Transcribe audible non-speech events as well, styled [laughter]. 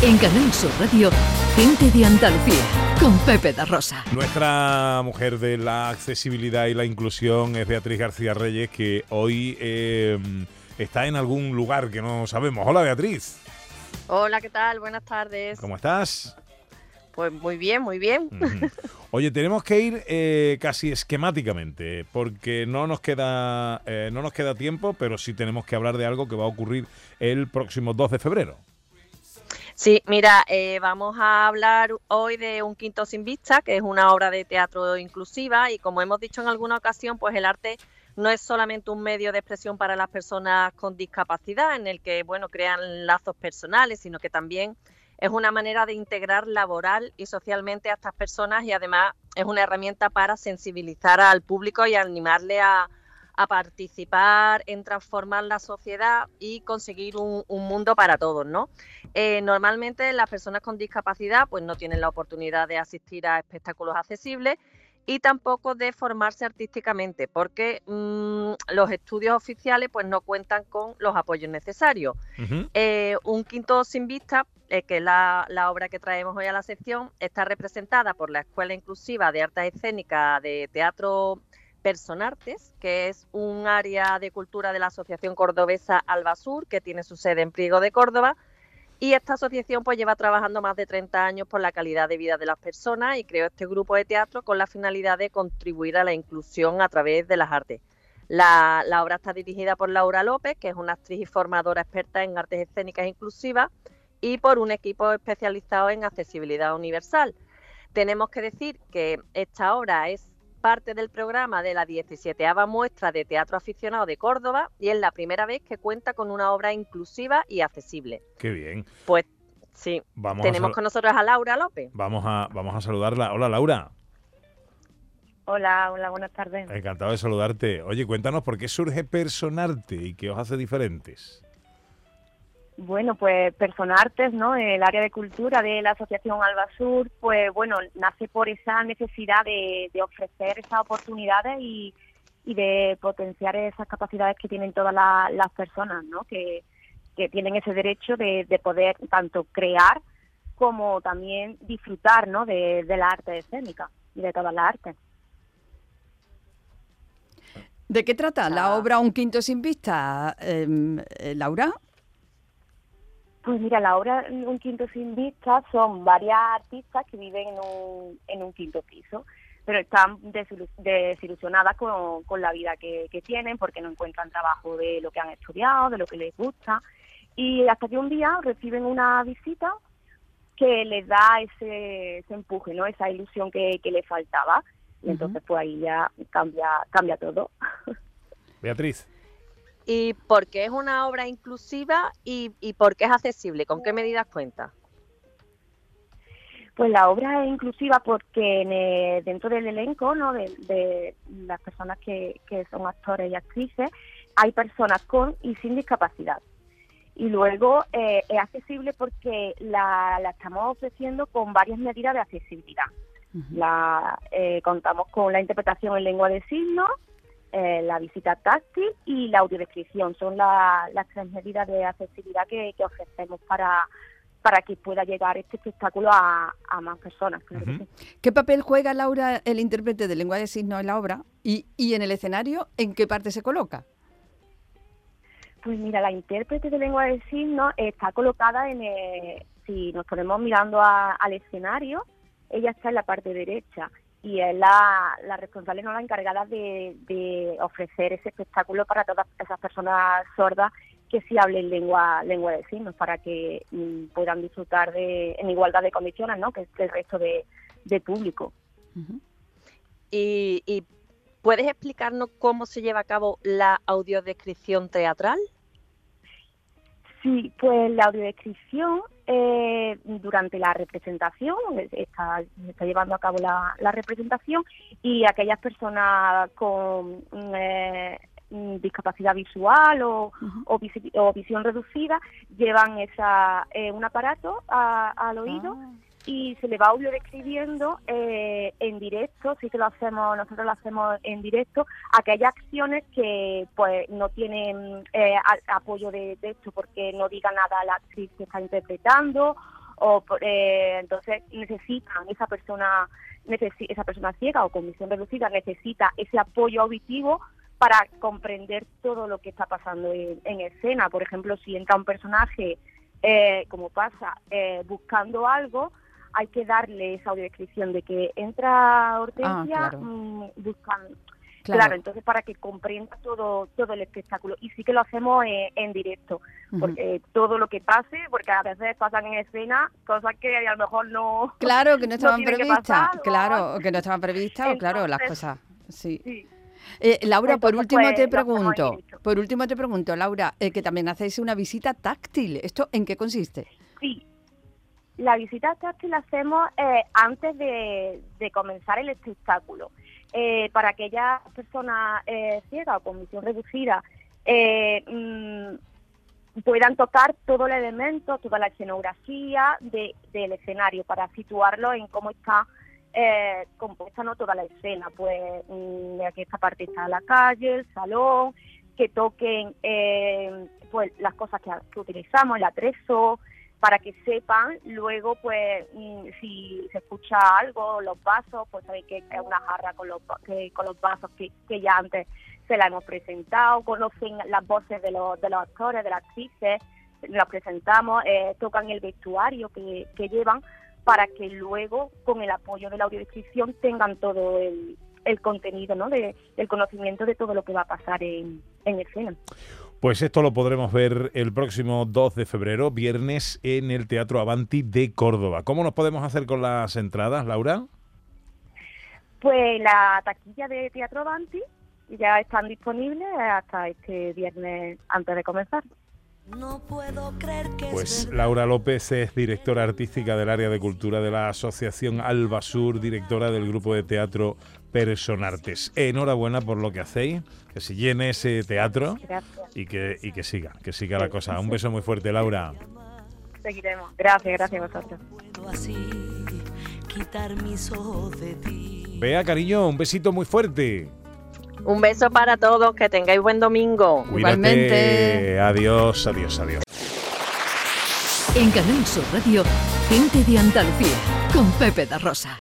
En Canal Sur Radio, Gente de Andalucía, con Pepe da Rosa. Nuestra mujer de la accesibilidad y la inclusión es Beatriz García Reyes, que hoy eh, está en algún lugar que no sabemos. Hola Beatriz. Hola, ¿qué tal? Buenas tardes. ¿Cómo estás? Pues muy bien, muy bien. Oye, tenemos que ir eh, casi esquemáticamente, porque no nos queda eh, no nos queda tiempo, pero sí tenemos que hablar de algo que va a ocurrir el próximo 2 de febrero. Sí, mira, eh, vamos a hablar hoy de Un Quinto Sin Vista, que es una obra de teatro inclusiva y como hemos dicho en alguna ocasión, pues el arte no es solamente un medio de expresión para las personas con discapacidad en el que, bueno, crean lazos personales, sino que también es una manera de integrar laboral y socialmente a estas personas y además es una herramienta para sensibilizar al público y animarle a, a participar en transformar la sociedad y conseguir un, mundo para todos, ¿no? Eh, normalmente las personas con discapacidad pues no tienen la oportunidad de asistir a espectáculos accesibles y tampoco de formarse artísticamente, porque mm, los estudios oficiales pues no cuentan con los apoyos necesarios. Eh, un quinto sin vista, eh, que es la, la, obra que traemos hoy a la sección, está representada por la Escuela Inclusiva de Artes Escénicas de Teatro Personartes, que es un área de cultura de la Asociación Cordobesa Albasur, que tiene su sede en Priego de Córdoba. Y esta asociación pues lleva trabajando más de 30 años por la calidad de vida de las personas y creó este grupo de teatro con la finalidad de contribuir a la inclusión a través de las artes. La, la obra está dirigida por Laura López, que es una actriz y formadora experta en artes escénicas inclusivas, y por un equipo especializado en accesibilidad universal. Tenemos que decir que esta obra es parte del programa de la 17 muestra de teatro aficionado de Córdoba y es la primera vez que cuenta con una obra inclusiva y accesible. Qué bien. Pues sí, vamos tenemos con nosotros a Laura López. Vamos a, vamos a saludarla. Hola Laura. Hola, hola, buenas tardes. Encantado de saludarte. Oye, cuéntanos por qué surge Personarte y qué os hace diferentes. Bueno, pues Personartes, ¿no? El área de cultura de la Asociación Albasur, pues bueno, nace por esa necesidad de, ofrecer esas oportunidades y, de potenciar esas capacidades que tienen todas las personas, ¿no? Que, tienen ese derecho de, poder tanto crear como también disfrutar, ¿no? De, la arte escénica y de todas las artes. ¿De qué trata la obra Un Quinto Sin Vista, em, eh, Laura? Pues mira, la obra Un Quinto Sin Vista son varias artistas que viven en un, en un quinto piso, pero están desilusionadas con, con la vida que, tienen porque no encuentran trabajo de lo que han estudiado, de lo que les gusta. Y hasta que un día reciben una visita que les da ese, ese empuje, ¿no? esa ilusión que, que les faltaba. Y entonces pues ahí ya cambia, cambia todo. [laughs] Beatriz y por qué es una obra inclusiva y, y por qué es accesible. ¿Con qué medidas cuenta? Pues la obra es inclusiva porque dentro del elenco ¿no? de, las personas que, son actores y actrices hay personas con y sin discapacidad. Y luego eh, es accesible porque la, estamos ofreciendo con varias medidas de accesibilidad. la, eh, contamos con la interpretación en lengua de signos, eh, la visita táctil y la audiodescripción. Son las tres medidas de accesibilidad que, ofrecemos para, para que pueda llegar este espectáculo a, más personas. ¿Qué papel juega Laura, el intérprete de lengua de signos en la obra? Y, y en el escenario, ¿en qué parte se coloca? Pues mira, la intérprete de lengua de signos está colocada en, si nos ponemos mirando al escenario, ella está en la parte derecha y es la, responsable, no la encargada de, ofrecer ese espectáculo para todas esas personas sordas que sí hablen lengua lengua de signos para que mm, puedan disfrutar de en igualdad de condiciones no que es el resto de, público. Y, y puedes explicarnos cómo se lleva a cabo la audiodescripción teatral Sí, pues la audiodescripción eh, durante la representación, está, está llevando a cabo la, representación y aquellas personas con eh, discapacidad visual o, o, visión reducida llevan esa, eh, un aparato al oído. Ah y se le va audio describiendo eh, en directo, sí que lo hacemos, nosotros lo hacemos en directo, aquellas acciones que pues no tienen eh, apoyo de, de, esto porque no diga nada la actriz que está interpretando o eh, entonces necesitan esa persona esa persona ciega o con visión reducida necesita ese apoyo auditivo para comprender todo lo que está pasando en, escena. Por ejemplo, si entra un personaje, eh, como pasa, eh, buscando algo, hay que darle esa audiodescripción de que entra Hortensia ah, mm, buscando Claro. entonces para que comprenda todo todo el espectáculo. Y sí que lo hacemos eh, en directo, porque todo lo que pase, porque a veces pasan en escena cosas que a lo mejor no... Claro, que no [laughs] estaban previstas, claro, que no estaban previstas, o claro, las cosas, sí. Eh, Laura, por último pues, te pregunto, por último te pregunto, Laura, eh, que también hacéis una visita táctil. ¿Esto en qué consiste? Sí, la visita táctil la hacemos antes de, de comenzar el espectáculo. Eh, para aquellas personas eh, ciegas o con visión reducida eh, mm, puedan tocar todo el elemento, toda la escenografía del escenario para situarlo en cómo está eh, compuesta no toda la escena, pues mm, aquí esta parte está la calle, el salón, que toquen eh, pues las cosas que, que utilizamos, el atrezo, para que sepan luego pues mm, si se escucha algo los vasos pues sabéis que es una jarra con los con los vasos que, ya antes se la hemos presentado conocen las voces de los de los actores de las actrices las presentamos eh, tocan el vestuario que, que llevan para que luego con el apoyo de la audiodescripción tengan todo el, el contenido ¿no? de, el conocimiento de todo lo que va a pasar en, en escena pues esto lo podremos ver el próximo 2 de febrero, viernes, en el Teatro Avanti de Córdoba. ¿Cómo nos podemos hacer con las entradas, Laura? Pues la taquilla de Teatro Avanti ya están disponibles hasta este viernes antes de comenzar. No puedo creer que pues Laura López es directora artística del área de cultura de la Asociación Alba Sur, directora del grupo de teatro Personartes. Enhorabuena por lo que hacéis, que se llene ese teatro y que, y que siga, que siga la cosa. Un beso muy fuerte, Laura. Seguiremos. Gracias, gracias a vosotros. Vea, cariño, un besito muy fuerte. Un beso para todos, que tengáis buen domingo. Igualmente. Adiós, adiós, adiós. En Canal Sur Radio, gente de Andalucía, con Pepe da Rosa.